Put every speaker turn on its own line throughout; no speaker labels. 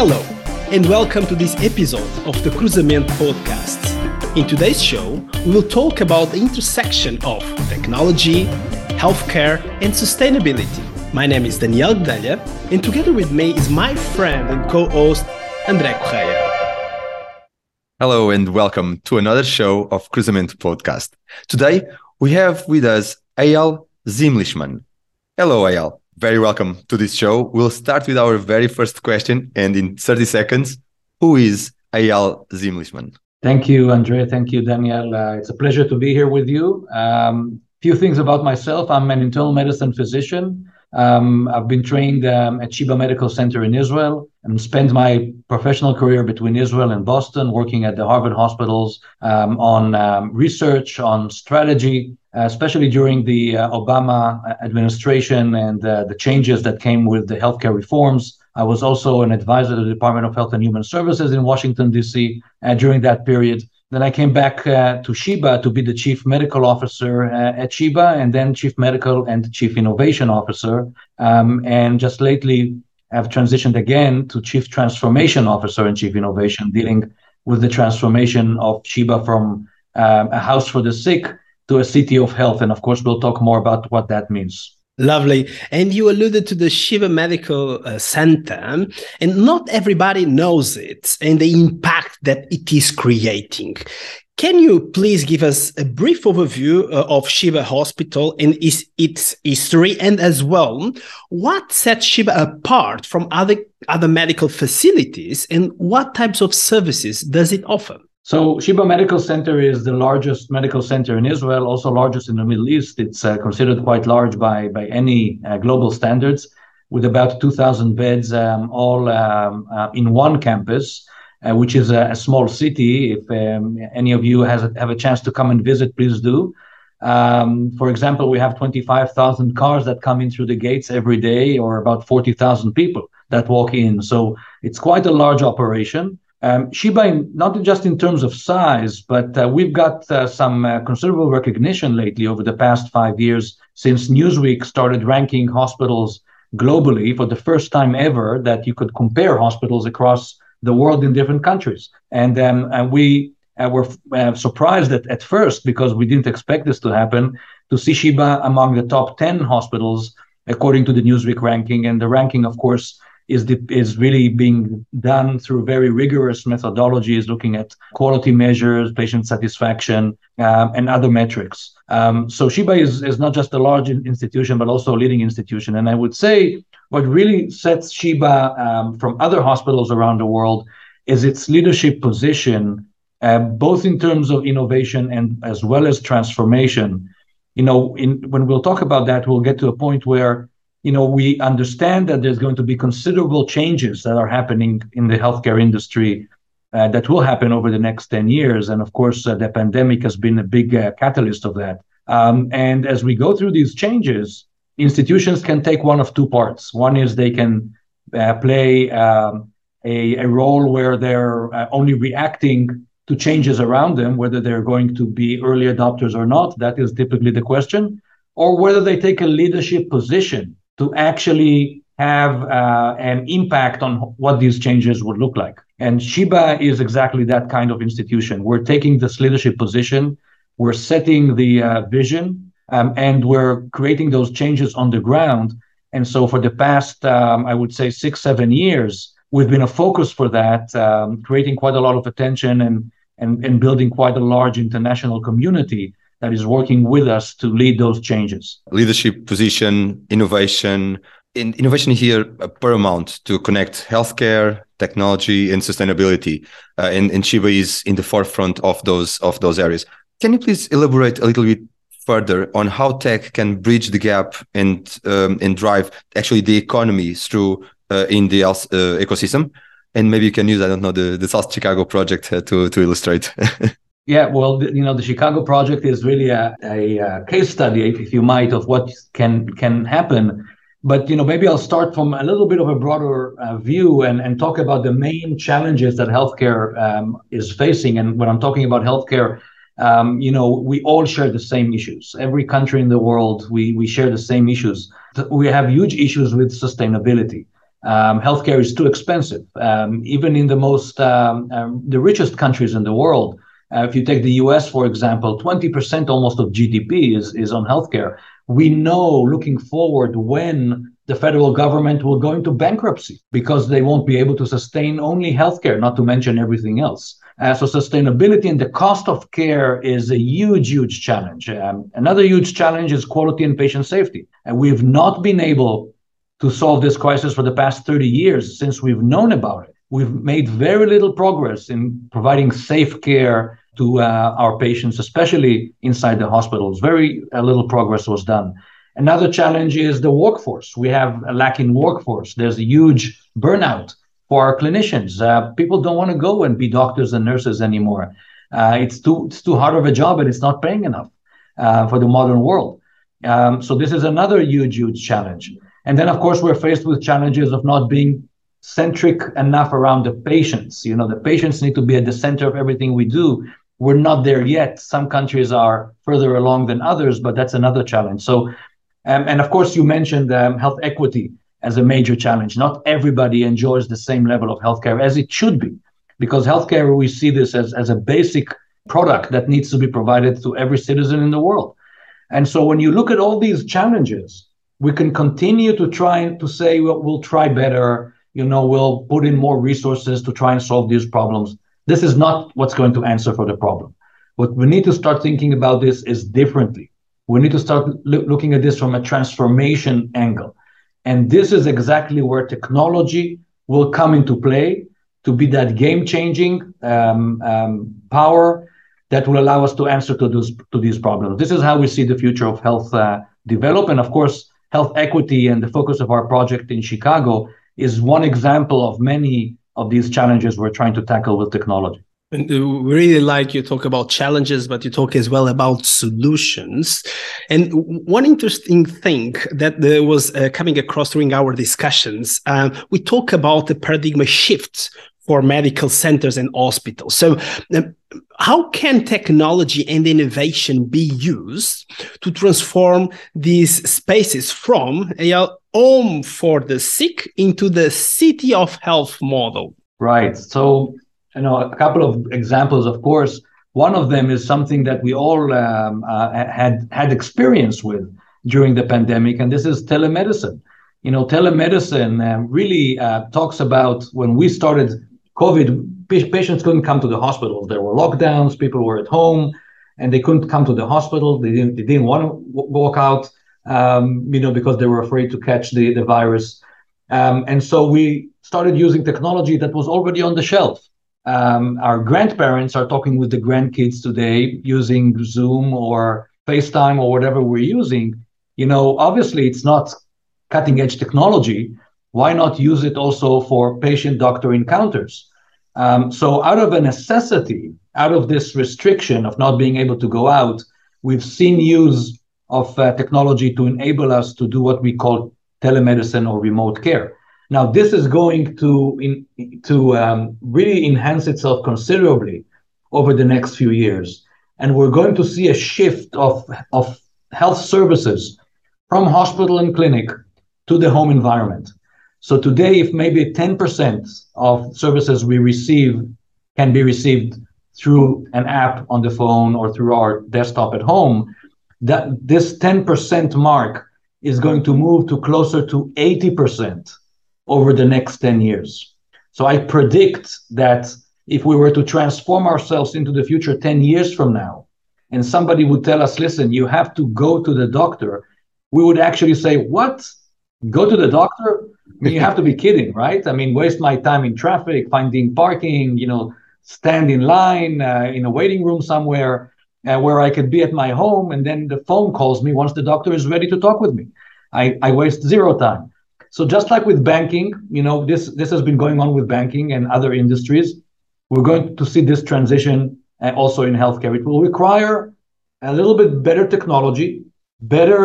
Hello, and welcome to this episode of the Cruzamento podcast. In today's show, we will talk about the intersection of technology, healthcare, and sustainability. My name is Daniel Guedelha, and together with me is my friend and co host, André Correia.
Hello, and welcome to another show of Cruzamento podcast. Today, we have with us Eyal Zimlichman. Hello, Eyal very welcome to this show. We'll start with our very first question, and in 30 seconds, who is Eyal Zimlichman?
Thank you, Andre. Thank you, Daniel. Uh, it's a pleasure to be here with you. Um, few things about myself. I'm an internal medicine physician. Um, I've been trained um, at Sheba Medical Center in Israel and spent my professional career between Israel and Boston, working at the Harvard hospitals um, on um, research, on strategy, uh, especially during the uh, Obama administration and uh, the changes that came with the healthcare reforms. I was also an advisor to the Department of Health and Human Services in Washington, D.C. during that period. Then I came back uh, to Sheba to be the chief medical officer uh, at Sheba, and then chief medical and chief innovation officer. Um, and just lately, I've transitioned again to chief transformation officer and chief innovation, dealing with the transformation of Sheba from um, a house for the sick to a city of health. And of course, we'll talk more about what that means.
Lovely. And you alluded to the Sheba Medical uh, Center, and not everybody knows it and the impact that it is creating. Can you please give us a brief overview uh, of Sheba Hospital and its, its history, and as well, what sets Sheba apart from other, other medical facilities, and what types of services does it offer?
So Sheba Medical Center is the largest medical center in Israel, also largest in the Middle East. It's uh, considered quite large by by any uh, global standards, with about 2,000 beds, um, all um, uh, in one campus, uh, which is a, a, small city. If um, any of you has a, have a chance to come and visit, please do. Um, for example, we have 25,000 cars that come in through the gates every day, or about 40,000 people that walk in. So it's quite a large operation. Um, Sheba, not just in terms of size, but uh, we've got uh, some uh, considerable recognition lately over the past five years since Newsweek started ranking hospitals globally for the first time ever that you could compare hospitals across the world in different countries. And, um, and we uh, were uh, surprised at, at first because we didn't expect this to happen to see Sheba among the top 10 hospitals according to the Newsweek ranking. And the ranking, of course, is the, is really being done through very rigorous methodologies, looking at quality measures, patient satisfaction, um, and other metrics. Um, so Sheba is, is not just a large institution, but also a leading institution. And I would say what really sets Sheba um, from other hospitals around the world is its leadership position, uh, both in terms of innovation and as well as transformation. You know, in, when we'll talk about that, we'll get to a point where you know, we understand that there's going to be considerable changes that are happening in the healthcare industry uh, that will happen over the next 10 years. And of course, uh, the pandemic has been a big uh, catalyst of that. Um, and as we go through these changes, institutions can take one of two parts. One is they can uh, play um, a, a, role where they're uh, only reacting to changes around them, whether they're going to be early adopters or not. That is typically the question. Or whether they take a leadership position to actually have uh, an impact on what these changes would look like. And Sheba is exactly that kind of institution. We're taking this leadership position, we're setting the uh, vision, um, and we're creating those changes on the ground. And so, for the past, um, I would say, six, seven years, we've been a focus for that, um, creating quite a lot of attention and, and, and building quite a large international community that is working with us to lead those changes.
Leadership position, innovation. In, innovation here paramount to connect healthcare, technology, and sustainability. Uh, and, and Sheba is in the forefront of those of those areas. Can you please elaborate a little bit further on how tech can bridge the gap and um, and drive actually the economy through uh, in the uh, ecosystem? And maybe you can use I don't know the the South Chicago project uh, to to illustrate.
Yeah, well, you know, the Chicago project is really a, a, a, case study, if you might, of what can can happen. But you know, maybe I'll start from a little bit of a broader uh, view and, and talk about the main challenges that healthcare um, is facing. And when I'm talking about healthcare, um, you know, we all share the same issues. Every country in the world, we we share the same issues. We have huge issues with sustainability. Um, healthcare is too expensive. Um, even in the most um, um the richest countries in the world, uh, if you take the U.S. for example, 20% almost of GDP is is on healthcare. We know looking forward when the federal government will go into bankruptcy because they won't be able to sustain only healthcare, not to mention everything else. Uh, so sustainability and the cost of care is a huge, huge challenge. Um, another huge challenge is quality and patient safety. And we've not been able to solve this crisis for the past 30 years since we've known about it. We've made very little progress in providing safe care to uh, our patients, especially inside the hospitals. Very uh, little progress was done. Another challenge is the workforce. We have a lack in workforce. There's a huge burnout for our clinicians. Uh, people don't want to go and be doctors and nurses anymore. Uh, it's too it's too hard of a job and it's not paying enough uh, for the modern world. Um, so this is another huge huge challenge. And then of course we're faced with challenges of not being centric enough around the patients. You know the patients need to be at the center of everything we do. We're not there yet. Some countries are further along than others, but that's another challenge. So, um, and of course you mentioned um, health equity as a major challenge. Not everybody enjoys the same level of healthcare as it should be, because healthcare, we see this as, as a basic product that needs to be provided to every citizen in the world. And so when you look at all these challenges, we can continue to try to say, well, we'll try better, you know, we'll put in more resources to try and solve these problems. This is not what's going to answer for the problem. What we need to start thinking about this is differently. We need to start lo- looking at this from a transformation angle. And this is exactly where technology will come into play to be that game changing um, um, power that will allow us to answer to, those, to these problems. This is how we see the future of health uh, develop. And of course, health equity and the focus of our project in Chicago is one example of many of these challenges we're trying to tackle with technology.
And uh, we really like you talk about challenges, but you talk as well about solutions. And one interesting thing that was uh, coming across during our discussions, uh, we talk about the paradigm shift for medical centers and hospitals. So, um, how can technology and innovation be used to transform these spaces from home for the sick into the city of health model?
Right. So you know, a couple of examples, of course. One of them is something that we all um, uh, had had experience with during the pandemic, and this is telemedicine. You know, telemedicine um, really uh, talks about when we started COVID, patients couldn't come to the hospitals. There were lockdowns, people were at home, and they couldn't come to the hospital. They didn't, they didn't want to walk out, um, you know, because they were afraid to catch the, the virus. Um, and so we started using technology that was already on the shelf um, our grandparents are talking with the grandkids today using Zoom or FaceTime or whatever we're using, you know, obviously it's not cutting edge technology. Why not use it also for patient doctor encounters? Um, so, out of a necessity, out of this restriction of not being able to go out, we've seen use of uh, technology to enable us to do what we call telemedicine or remote care. Now, this is going to in, to um, really enhance itself considerably over the next few years, and we're going to see a shift of of health services from hospital and clinic to the home environment. So today, if maybe 10% of services we receive can be received through an app on the phone or through our desktop at home, that this 10% mark is going to move to closer to 80% over the next 10 years. So I predict that if we were to transform ourselves into the future 10 years from now, and somebody would tell us, listen, you have to go to the doctor, we would actually say, what? Go to the doctor? I mean, you have to be kidding, right? I mean, waste my time in traffic, finding parking, you know, stand in line uh, in a waiting room somewhere uh, where I could be at my home, and then the phone calls me once the doctor is ready to talk with me. I, I waste zero time. So just like with banking, you know, this this has been going on with banking and other industries. We're going to see this transition uh, also in healthcare. It will require a little bit better technology, better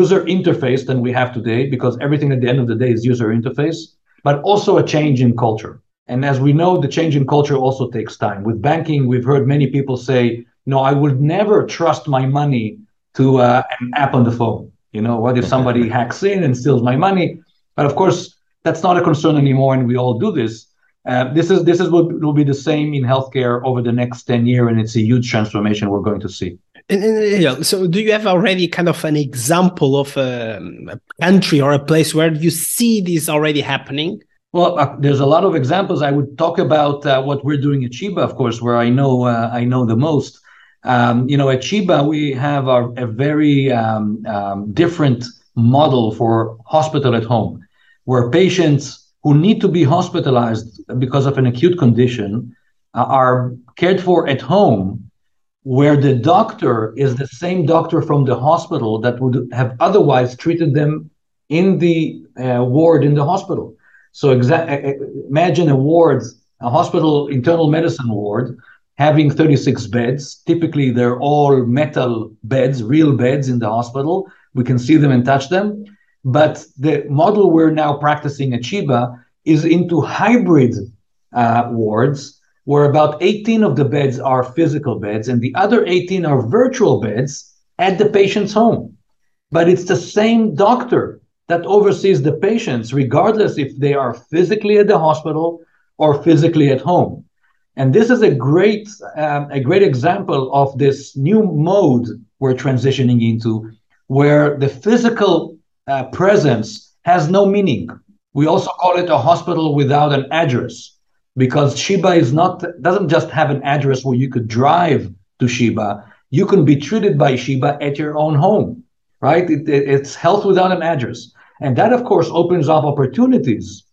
user interface than we have today, because everything at the end of the day is user interface, but also a change in culture. And as we know, the change in culture also takes time. With banking, we've heard many people say, "No, I would never trust my money to uh, an app on the phone." You know, what if somebody hacks in and steals my money? But of course, that's not a concern anymore, and we all do this. Uh, this is this is what will be the same in healthcare over the next 10 years, and it's a huge transformation we're going to see.
And, and, yeah, so do you have already kind of an example of a, um, a country or a place where you see this already happening?
Well, uh, there's a lot of examples. I would talk about uh, what we're doing at Sheba, of course, where I know uh, I know the most. Um, you know, at Sheba, we have our, a very um, um, different model for hospital at home, where patients who need to be hospitalized because of an acute condition uh, are cared for at home, where the doctor is the same doctor from the hospital that would have otherwise treated them in the uh, ward in the hospital. So exa- imagine a ward, a hospital internal medicine ward, having 36 beds. Typically, they're all metal beds, real beds in the hospital. We can see them and touch them. But the model we're now practicing at Sheba is into hybrid uh, wards, where about 18 of the beds are physical beds and the other 18 are virtual beds at the patient's home. But it's the same doctor that oversees the patients, regardless if they are physically at the hospital or physically at home. And this is a great, um, a great example of this new mode we're transitioning into, where the physical uh, presence has no meaning. We also call it a hospital without an address, because Sheba is not doesn't just have an address where you could drive to Sheba. You can be treated by Sheba at your own home right? It, it, it's health without an address. And that, of course, opens up opportunities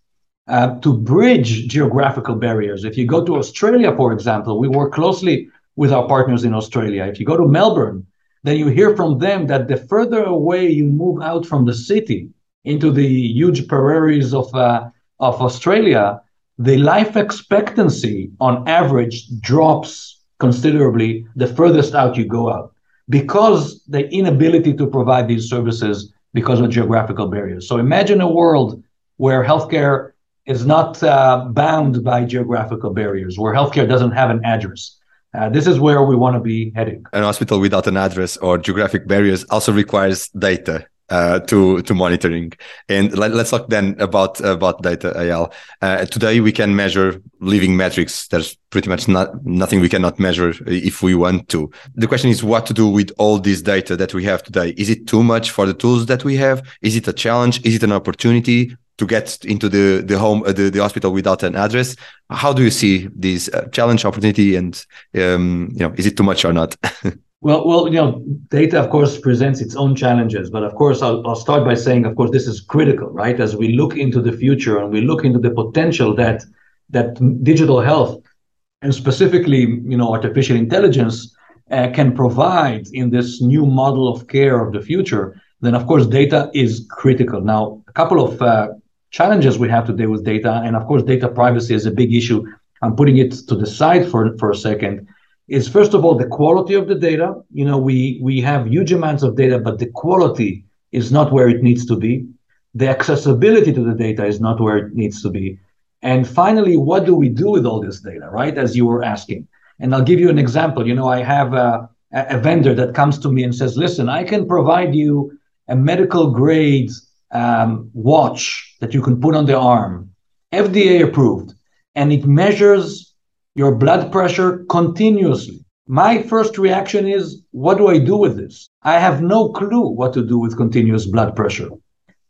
uh, to bridge geographical barriers. If you go to Australia, for example, we work closely with our partners in Australia. If you go to Melbourne, then you hear from them that the further away you move out from the city into the huge prairies of, uh, of Australia, the life expectancy on average drops considerably the furthest out you go out because the inability to provide these services because of geographical barriers. So imagine a world where healthcare is not uh, bound by geographical barriers, where healthcare doesn't have an address. Uh, this is where we want to be heading.
An hospital without an address or geographic barriers also requires data uh, to to monitoring. And let, us talk then about about data, Eyal. Uh, today we can measure living metrics. There's pretty much not nothing we cannot measure if we want to. The question is what to do with all this data that we have today. Is it too much for the tools that we have? Is it a challenge? Is it an opportunity? To get into the the home uh, the, the hospital without an address, how do you see this uh, challenge opportunity and um, you know is it too much or not?
Well, well, you know, data, of course, presents its own challenges. But of course, I'll, I'll start by saying, of course, this is critical, right? As we look into the future and we look into the potential that that digital health and specifically, you know, artificial intelligence uh, can provide in this new model of care of the future, then of course, data is critical. Now, a couple of uh, challenges we have today with data, and of course, data privacy is a big issue. I'm putting it to the side for for a second is first of all the quality of the data. You know, we we have huge amounts of data, but the quality is not where it needs to be. The accessibility to the data is not where it needs to be. And finally, what do we do with all this data, right? As you were asking. And I'll give you an example. You know, I have a, a vendor that comes to me and says, listen, I can provide you a medical grade um, watch that you can put on the arm, FDA approved, and it measures your blood pressure continuously. My first reaction is, what do I do with this? I have no clue what to do with continuous blood pressure,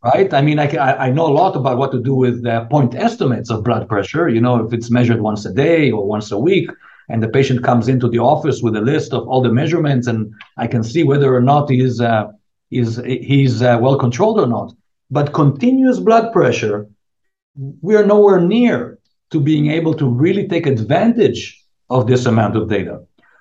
right? I mean, I, I know a lot about what to do with point estimates of blood pressure. You know, if it's measured once a day or once a week, and the patient comes into the office with a list of all the measurements, and I can see whether or not he's uh, is he's uh, well controlled or not. But continuous blood pressure, we are nowhere near to being able to really take advantage of this amount of data.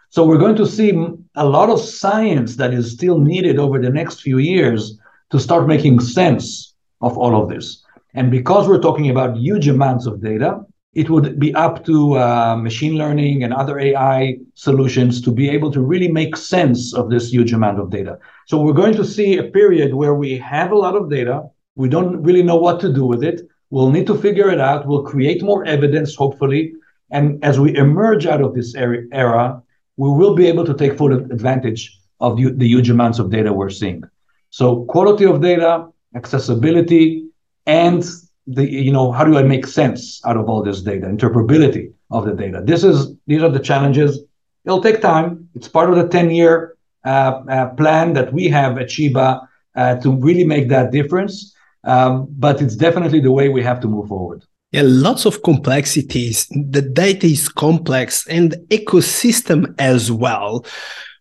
So we're going to see a lot of science that is still needed over the next few years to start making sense of all of this. And because we're talking about huge amounts of data, it would be up to uh, machine learning and other AI solutions to be able to really make sense of this huge amount of data. So we're going to see a period where we have a lot of data. We don't really know what to do with it. We'll need to figure it out. We'll create more evidence, hopefully. And as we emerge out of this era, we will be able to take full advantage of the, huge amounts of data we're seeing. So, quality of data, accessibility, and the you know how do I make sense out of all this data, interpretability of the data. This is these are the challenges. It'll take time. It's part of the 10 year uh, uh, plan that we have at Sheba uh, to really make that difference. Um, but it's definitely the way we have to move forward.
Yeah, lots of complexities. The data is complex and the ecosystem as well,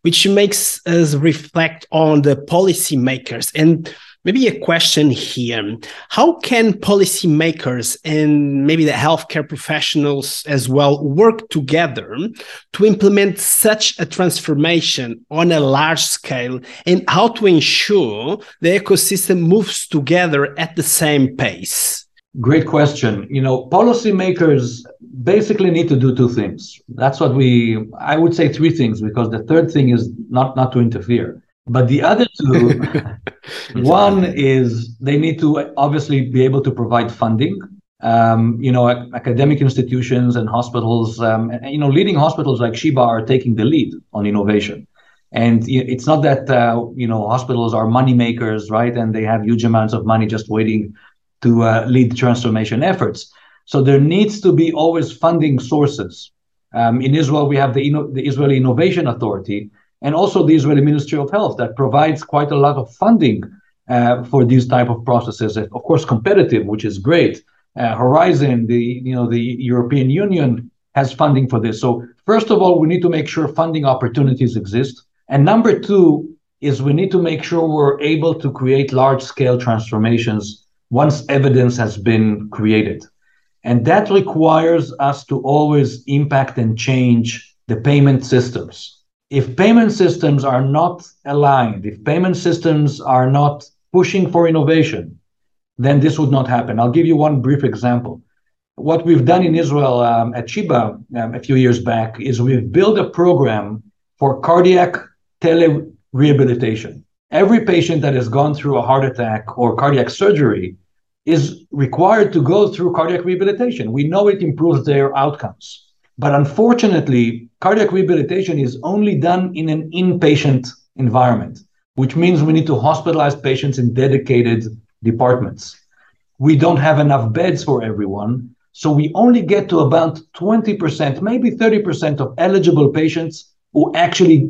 which makes us reflect on the policymakers and Maybe a question here. How can policymakers and maybe the healthcare professionals as well work together to implement such a transformation on a large scale and how to ensure the ecosystem moves together at the same pace?
Great question. You know, policymakers basically need to do two things. That's what we I would say three things because the third thing is not not to interfere. But the other two, one is they need to obviously be able to provide funding. Um, you know, academic institutions and hospitals, um, and, you know, leading hospitals like Sheba are taking the lead on innovation. And it's not that uh, you know hospitals are money makers, right? And they have huge amounts of money just waiting to uh, lead transformation efforts. So there needs to be always funding sources. Um, in Israel, we have the, the Israeli Innovation Authority, and also the Israeli Ministry of Health that provides quite a lot of funding uh, for these type of processes. Of course, competitive, which is great. Uh, Horizon, the you know the European Union has funding for this. So first of all, we need to make sure funding opportunities exist, and number two is we need to make sure we're able to create large scale transformations once evidence has been created. And that requires us to always impact and change the payment systems if payment systems are not aligned, if payment systems are not pushing for innovation, then this would not happen. I'll give you one brief example. What we've done in Israel um, at Sheba um, a few years back is we've built a program for cardiac tele rehabilitation. Every patient that has gone through a heart attack or cardiac surgery is required to go through cardiac rehabilitation. We know it improves their outcomes. But unfortunately, cardiac rehabilitation is only done in an inpatient environment, which means we need to hospitalize patients in dedicated departments. We don't have enough beds for everyone. So we only get to about 20%, maybe 30% of eligible patients who actually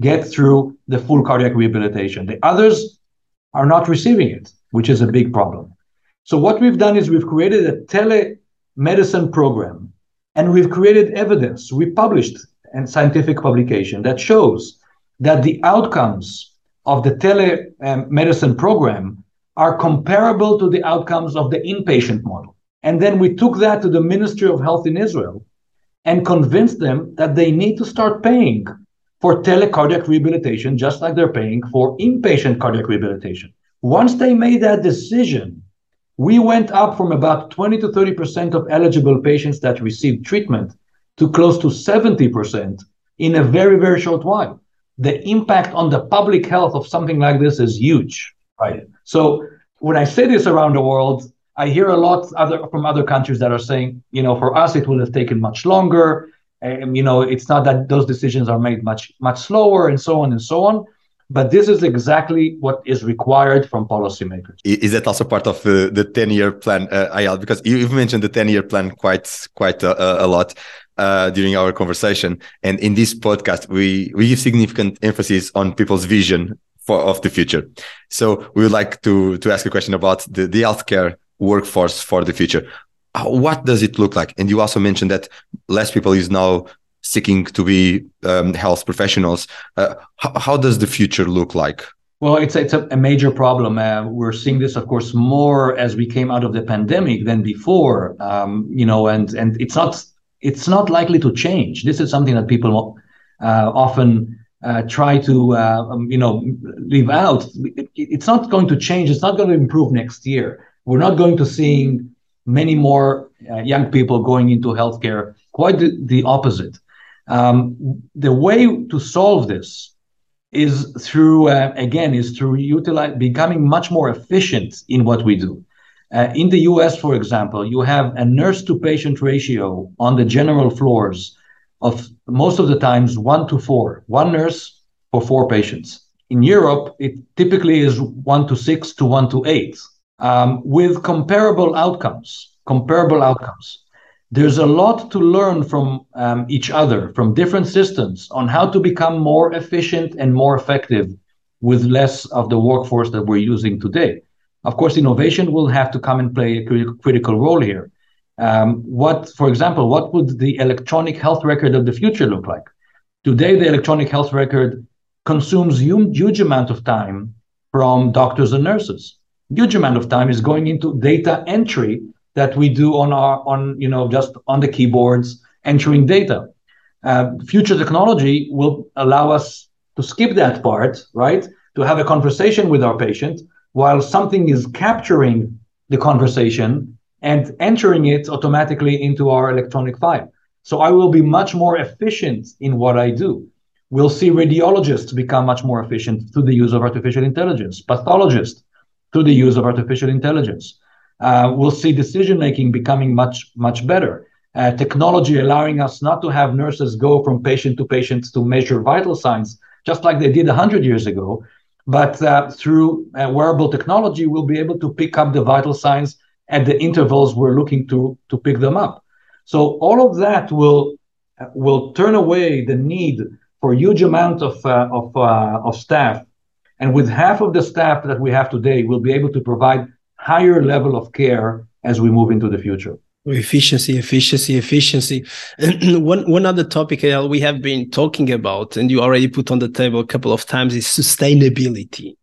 get through the full cardiac rehabilitation. The others are not receiving it, which is a big problem. So what we've done is we've created a telemedicine program and we've created evidence. We published a scientific publication that shows that the outcomes of the telemedicine program are comparable to the outcomes of the inpatient model. And then we took that to the Ministry of Health in Israel and convinced them that they need to start paying for telecardiac rehabilitation, just like they're paying for inpatient cardiac rehabilitation. Once they made that decision, we went up from about 20 to 30% of eligible patients that received treatment to close to 70% in a very, very short while. The impact on the public health of something like this is huge, right? So when I say this around the world, I hear a lot other from other countries that are saying, you know, for us it would have taken much longer. And, you know, it's not that those decisions are made much much slower, and so on and so on. But this is exactly what is required from policymakers.
Is that also part of uh, the 10 year plan, uh, Eyal? Because you've mentioned the 10 year plan quite, quite uh, uh, a lot uh, during our conversation. And in this podcast, we, we give significant emphasis on people's vision for, of the future. So we would like to, to ask a question about the, the healthcare workforce for the future. What does it look like? And you also mentioned that less people is now seeking to be um, health professionals. Uh, how, how, does the future look like?
Well, it's it's a, a major problem. Uh, we're seeing this, of course, more as we came out of the pandemic than before. Um, you know, and and it's not it's not likely to change. This is something that people uh, often uh, try to uh, um, you know leave out. It, it's not going to change. It's not going to improve next year. We're not going to seeing many more uh, young people going into healthcare. Quite the, the opposite. Um, the way to solve this is through, uh, again, is through utilize, becoming much more efficient in what we do. Uh, in the US, for example, you have a nurse to patient ratio on the general floors of most of the times one to four, one nurse for four patients. In Europe, it typically is one to six to one to eight. um, with comparable outcomes. Comparable outcomes. There's a lot to learn from um, each other, from different systems, on how to become more efficient and more effective with less of the workforce that we're using today. Of course, innovation will have to come and play a critical role here. Um, what, for example, what would the electronic health record of the future look like? Today, the electronic health record consumes huge, huge amount of time from doctors and nurses. Huge amount of time is going into data entry that we do on our on you know just on the keyboards entering data. Uh, future technology will allow us to skip that part, right? To have a conversation with our patient while something is capturing the conversation and entering it automatically into our electronic file. So I will be much more efficient in what I do. We'll see radiologists become much more efficient through the use of artificial intelligence, pathologists through the use of artificial intelligence. Uh, we'll see decision making becoming much, much better. Uh, technology allowing us not to have nurses go from patient to patient to measure vital signs, just like they did 100 years ago. But uh, through uh, wearable technology, we'll be able to pick up the vital signs at the intervals we're looking to, to pick them up. So all of that will, will turn away the need for huge amount of, uh, of, uh, of staff. And with half of the staff that we have today, we'll be able to provide higher level of care as we move into the future.
Efficiency efficiency efficiency. One one other topic uh, we have been talking about and you already put on the table a couple of times is sustainability.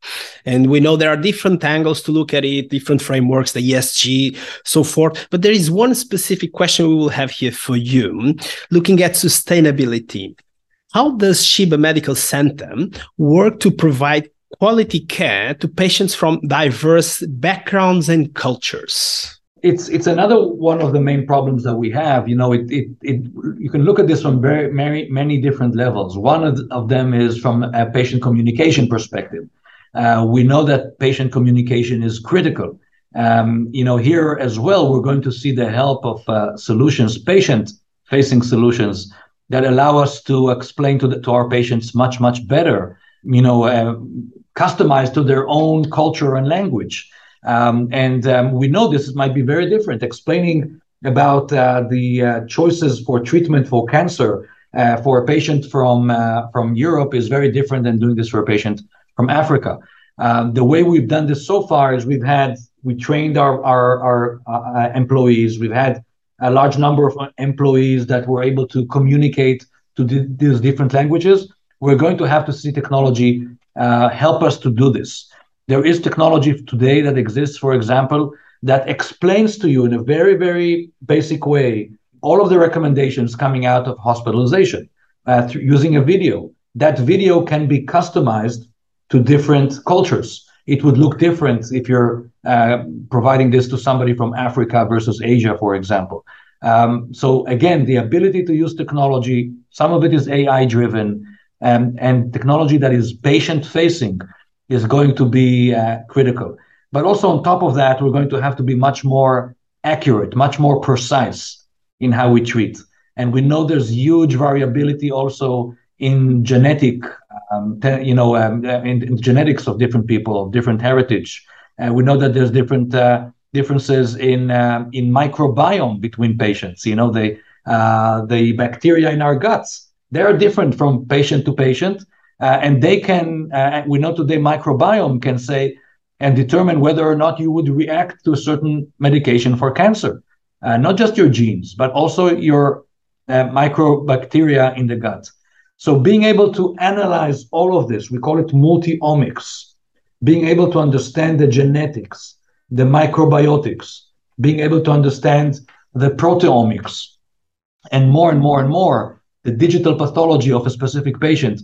And we know there are different angles to look at it different frameworks the esg so forth. But there is one specific question we will have here for you. Looking at sustainability how does Sheba Medical Center work to provide quality care to patients from diverse backgrounds and cultures?
it's it's another one of the main problems that we have. You know, it it, it you can look at this from very many many different levels. One of, of them is from a patient communication perspective. Uh, we know that patient communication is critical. Um, you know, here as well, we're going to see the help of uh, solutions, patient-facing solutions that allow us to explain to the, to our patients much much better. You know, uh, customized to their own culture and language. Um, and um, we know this might be very different. Explaining about uh, the uh, choices for treatment for cancer uh, for a patient from uh, from Europe is very different than doing this for a patient from Africa. Um, the way we've done this so far is we've had we trained our our, our uh, employees. We've had a large number of employees that were able to communicate to these different languages. We're going to have to see technology uh, help us to do this. There is technology today that exists, for example, that explains to you in a very, very basic way all of the recommendations coming out of hospitalization uh, using a video. That video can be customized to different cultures. It would look different if you're uh, providing this to somebody from Africa versus Asia, for example. Um, so again, the ability to use technology, some of it is AI driven, um, and technology that is patient facing is going to be uh, critical. But also on top of that, we're going to have to be much more accurate, much more precise in how we treat. And we know there's huge variability also in genetic, um, te- you know, um, in, in, genetics of different people of different heritage. Uh, we know that there's different uh, differences in uh, in microbiome between patients. You know, the uh, the bacteria in our guts they are different from patient to patient, uh, and they can, uh, we know today microbiome can say and determine whether or not you would react to a certain medication for cancer. Uh, not just your genes, but also your uh, microbacteria in the gut. So being able to analyze all of this, we call it multi-omics, being able to understand the genetics, the microbiotics, being able to understand the proteomics, and more and more and more, the digital pathology of a specific patient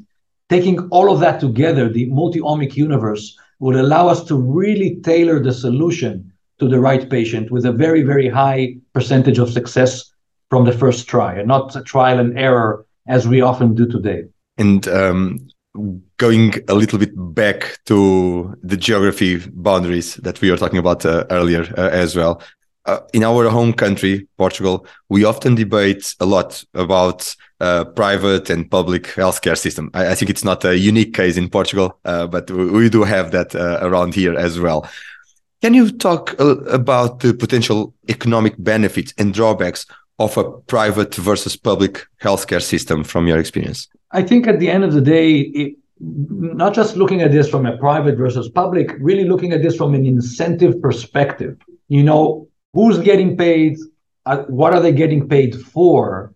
Taking all of that together, the multi-omic universe would allow us to really tailor the solution to the right patient with a very, very high percentage of success from the first try, and not a trial and error as we often do today.
And um, going a little bit back to the geography boundaries that we were talking about uh, earlier uh, as well. Uh, in our home country, Portugal, we often debate a lot about uh, private and public healthcare system. I, I, think it's not a unique case in Portugal, uh, but we, we, do have that uh, around here as well. Can you talk about the potential economic benefits and drawbacks of a private versus public healthcare system from your experience?
I think at the end of the day, it, not just looking at this from a private versus public, really looking at this from an incentive perspective. You know, who's getting paid? Uh, what are they getting paid for?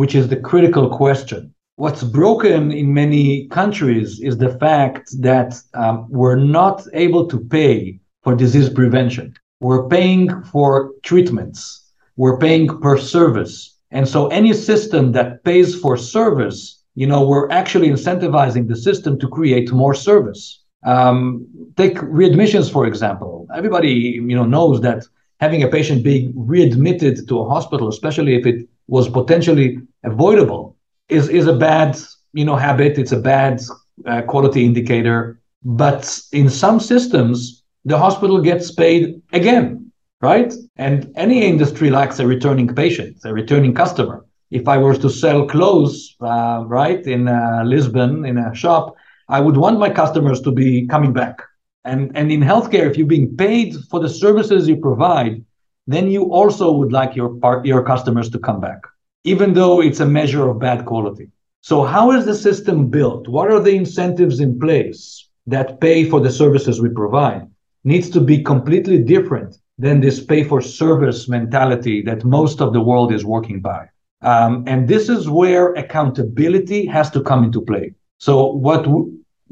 Which is the critical question. What's broken in many countries is the fact that um, we're not able to pay for disease prevention. We're paying for treatments we're paying per service. And so any system that pays for service, you know, we're actually incentivizing the system to create more service. Um, take readmissions, for example. Everybody, you know, knows that having a patient being readmitted to a hospital, especially if it was potentially avoidable, is, is a bad, you know, habit. It's a bad uh, quality indicator. But in some systems, the hospital gets paid again right? And any industry likes a returning patient, a returning customer. If I were to sell clothes, uh, right, in uh, Lisbon in a shop, I would want my customers to be coming back. And, and in healthcare, if you're being paid for the services you provide, then you also would like your part, your customers to come back, even though it's a measure of bad quality. So how is the system built? What are the incentives in place that pay for the services we provide? Needs to be completely different than this pay for service mentality that most of the world is working by. Um, and this is where accountability has to come into play. So what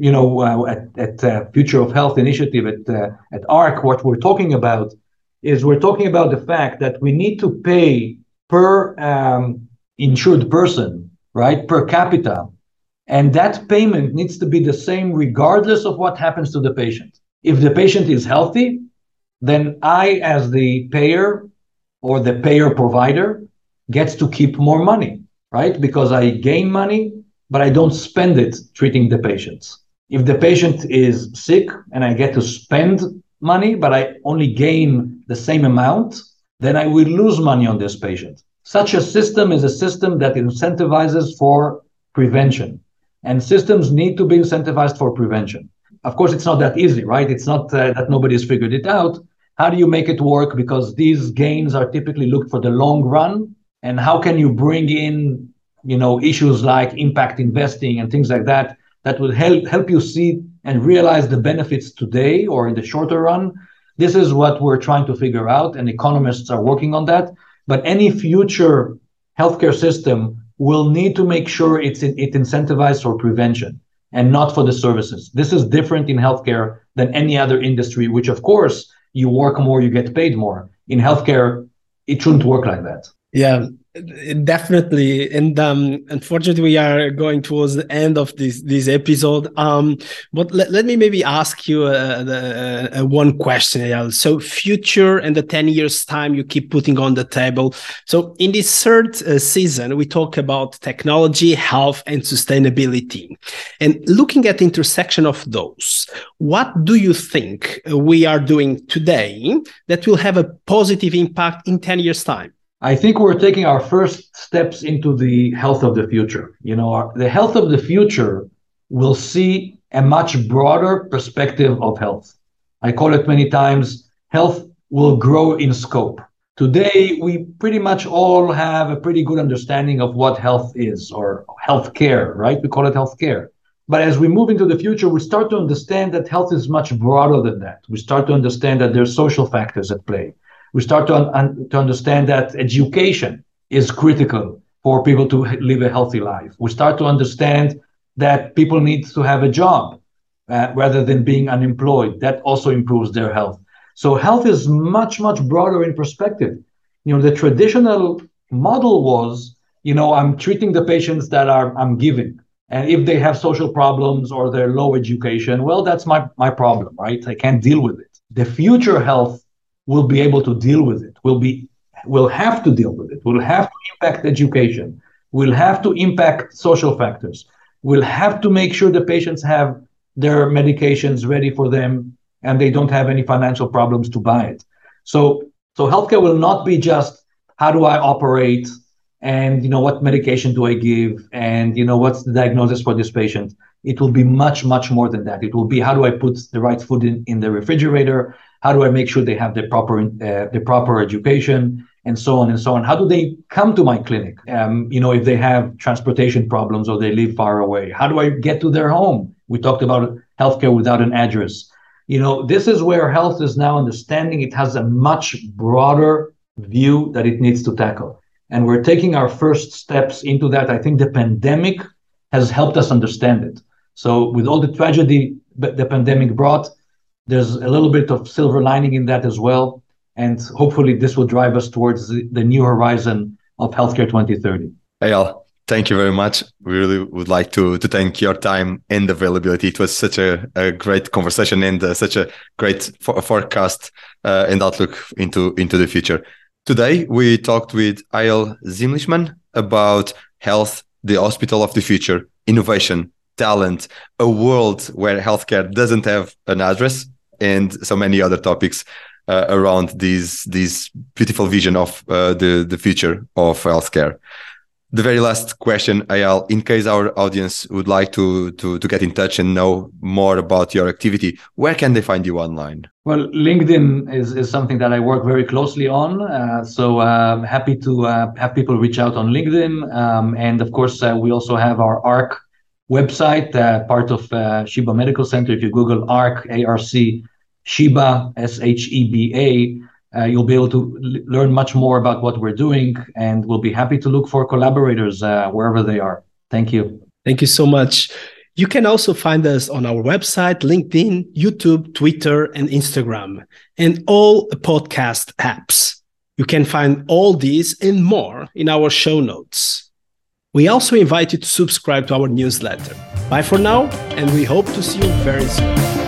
you know uh, at, at uh, Future of Health Initiative at uh, at ARC, what we're talking about is we're talking about the fact that we need to pay per um, insured person, right, per capita, and that payment needs to be the same regardless of what happens to the patient. If the patient is healthy, then I, as the payer or the payer provider, gets to keep more money, right? Because I gain money, but I don't spend it treating the patients. If the patient is sick and I get to spend money, but I only gain the same amount, then I will lose money on this patient. Such a system is a system that incentivizes for prevention. And systems need to be incentivized for prevention. Of course, it's not that easy, right? It's not uh, that nobody's figured it out, how do you make it work? Because these gains are typically looked for the long run. And how can you bring in, you know, issues like impact investing and things like that that will help help you see and realize the benefits today or in the shorter run? This is what we're trying to figure out, and economists are working on that. But any future healthcare system will need to make sure it's it incentivized for prevention and not for the services. This is different in healthcare than any other industry, which of course you work more, you get paid more. In healthcare, it shouldn't work like that.
Yeah, definitely. And um unfortunately we are going towards the end of this this episode. Um but let, let me maybe ask you uh, the, uh, one question so future and the 10 years time you keep putting on the table. So in this third uh, season we talk about technology health and sustainability. And looking at the intersection of those what do you think we are doing today that will have a positive impact in 10 years time
I think we're taking our first steps into the health of the future. You know, our, the health of the future will see a much broader perspective of health. I call it many times health will grow in scope. Today, we pretty much all have a pretty good understanding of what health is or health care, right? We call it health care. But as we move into the future, we start to understand that health is much broader than that. We start to understand that there's social factors at play we start to, un- to understand that education is critical for people to live a healthy life. We start to understand that people need to have a job uh, rather than being unemployed. That also improves their health. So health is much, much broader in perspective. You know, the traditional model was, you know, I'm treating the patients that are I'm giving. And if they have social problems or they're low education, well, that's my, my problem, right? I can't deal with it. The future health will be able to deal with it. Will be will have to deal with it. Will have to impact education. Will have to impact social factors. Will have to make sure the patients have their medications ready for them and they don't have any financial problems to buy it. So so healthcare will not be just how do I operate and you know what medication do I give and you know what's the diagnosis for this patient. It will be much much more than that. It will be how do I put the right food in, in the refrigerator? How do I make sure they have the proper uh, the proper education and so on and so on? How do they come to my clinic? Um, you know, if they have transportation problems or they live far away, how do I get to their home? We talked about healthcare without an address. You know, this is where health is now understanding it has a much broader view that it needs to tackle. And we're taking our first steps into that. I think the pandemic has helped us understand it. So, with all the tragedy that the pandemic brought, there's a little bit of silver lining in that as well. And hopefully, this will drive us towards the, new horizon of healthcare 2030.
Eyal, thank you very much. We really would like to, to thank your time and availability. It was such a, a great conversation and uh, such a great for- forecast uh, and outlook into, into the future. Today, we talked with Eyal Zimlichman about health, the hospital of the future, innovation, talent, a world where healthcare doesn't have an address, and so many other topics uh, around these these beautiful vision of uh, the the future of healthcare the very last question, Eyal, in case our audience would like to, to, to get in touch and know more about your activity, where can they find you online?
Well, LinkedIn is, is something that I work very closely on. Uh, so um, happy to uh, have people reach out on LinkedIn. Um, and of course, uh, we also have our ARC website, uh, part of uh, Sheba Medical Center. If you Google ARC, ARC, Sheba, S H E B A, uh, you'll be able to l- learn much more about what we're doing, and we'll be happy to look for collaborators uh, wherever they are. Thank you.
Thank you so much. You can also find us on our website, LinkedIn, YouTube, Twitter, and Instagram, and all podcast apps. You can find all these and more in our show notes. We also invite you to subscribe to our newsletter. Bye for now, and we hope to see you very soon.